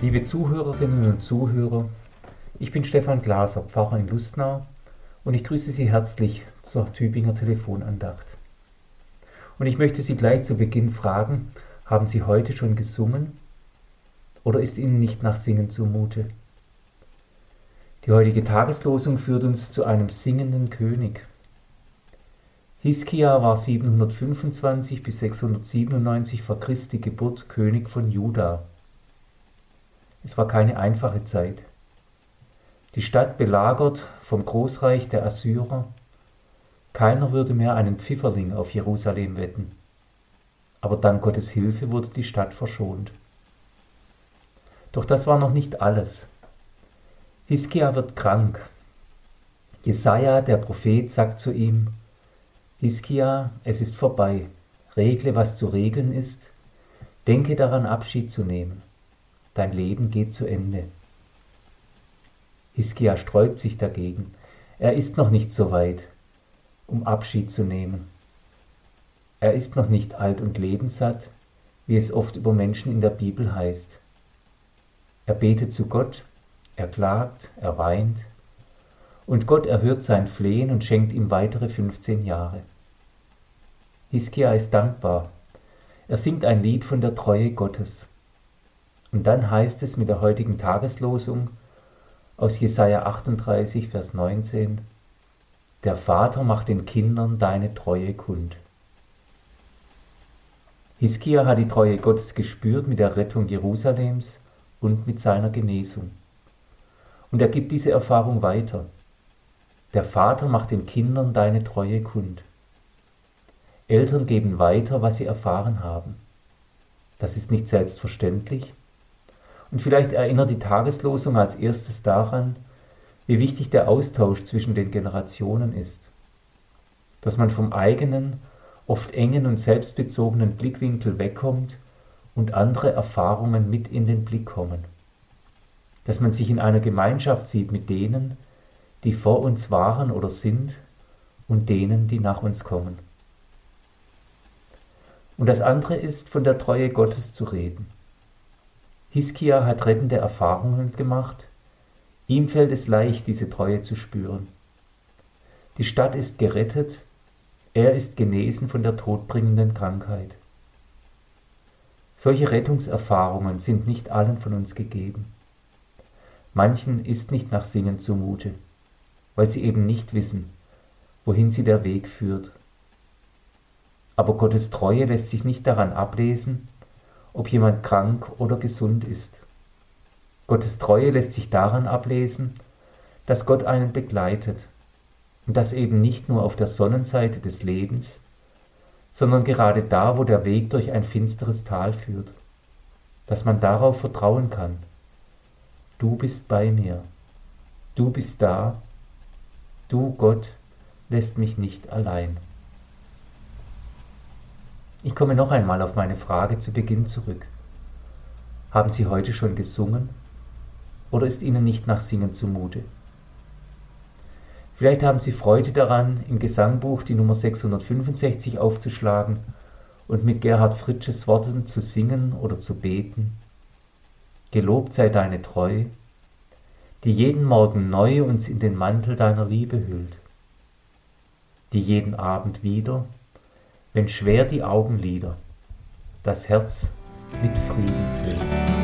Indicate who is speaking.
Speaker 1: Liebe Zuhörerinnen und Zuhörer, ich bin Stefan Glaser, Pfarrer in Lustnau und ich grüße Sie herzlich zur Tübinger Telefonandacht. Und ich möchte Sie gleich zu Beginn fragen, haben Sie heute schon gesungen oder ist Ihnen nicht nach Singen zumute? Die heutige Tageslosung führt uns zu einem singenden König. Hiskia war 725 bis 697 vor Christi Geburt König von Juda. Es war keine einfache Zeit. Die Stadt belagert vom Großreich der Assyrer. Keiner würde mehr einen Pfifferling auf Jerusalem wetten. Aber dank Gottes Hilfe wurde die Stadt verschont. Doch das war noch nicht alles. Hiskia wird krank. Jesaja, der Prophet, sagt zu ihm: Hiskia, es ist vorbei. Regle, was zu regeln ist. Denke daran, Abschied zu nehmen. Dein Leben geht zu Ende. Hiskia sträubt sich dagegen. Er ist noch nicht so weit, um Abschied zu nehmen. Er ist noch nicht alt und lebenssatt, wie es oft über Menschen in der Bibel heißt. Er betet zu Gott, er klagt, er weint, und Gott erhört sein Flehen und schenkt ihm weitere 15 Jahre. Hiskia ist dankbar. Er singt ein Lied von der Treue Gottes. Und dann heißt es mit der heutigen Tageslosung aus Jesaja 38, Vers 19: Der Vater macht den Kindern deine Treue kund. Hiskia hat die Treue Gottes gespürt mit der Rettung Jerusalems und mit seiner Genesung. Und er gibt diese Erfahrung weiter. Der Vater macht den Kindern deine Treue kund. Eltern geben weiter, was sie erfahren haben. Das ist nicht selbstverständlich. Und vielleicht erinnert die Tageslosung als erstes daran, wie wichtig der Austausch zwischen den Generationen ist. Dass man vom eigenen, oft engen und selbstbezogenen Blickwinkel wegkommt und andere Erfahrungen mit in den Blick kommen. Dass man sich in einer Gemeinschaft sieht mit denen, die vor uns waren oder sind und denen, die nach uns kommen. Und das andere ist, von der Treue Gottes zu reden. Hiskia hat rettende Erfahrungen gemacht. Ihm fällt es leicht, diese Treue zu spüren. Die Stadt ist gerettet, er ist genesen von der todbringenden Krankheit. Solche Rettungserfahrungen sind nicht allen von uns gegeben. Manchen ist nicht nach Singen zumute weil sie eben nicht wissen, wohin sie der Weg führt. Aber Gottes Treue lässt sich nicht daran ablesen, ob jemand krank oder gesund ist. Gottes Treue lässt sich daran ablesen, dass Gott einen begleitet und das eben nicht nur auf der Sonnenseite des Lebens, sondern gerade da, wo der Weg durch ein finsteres Tal führt, dass man darauf vertrauen kann. Du bist bei mir, du bist da Du, Gott, lässt mich nicht allein. Ich komme noch einmal auf meine Frage zu Beginn zurück. Haben Sie heute schon gesungen? Oder ist Ihnen nicht nach Singen zumute? Vielleicht haben Sie Freude daran, im Gesangbuch die Nummer 665 aufzuschlagen und mit Gerhard Fritsches Worten zu singen oder zu beten. Gelobt sei deine Treu, die jeden Morgen neu uns in den Mantel deiner Liebe hüllt, die jeden Abend wieder, wenn schwer die Augenlider, das Herz mit Frieden füllt.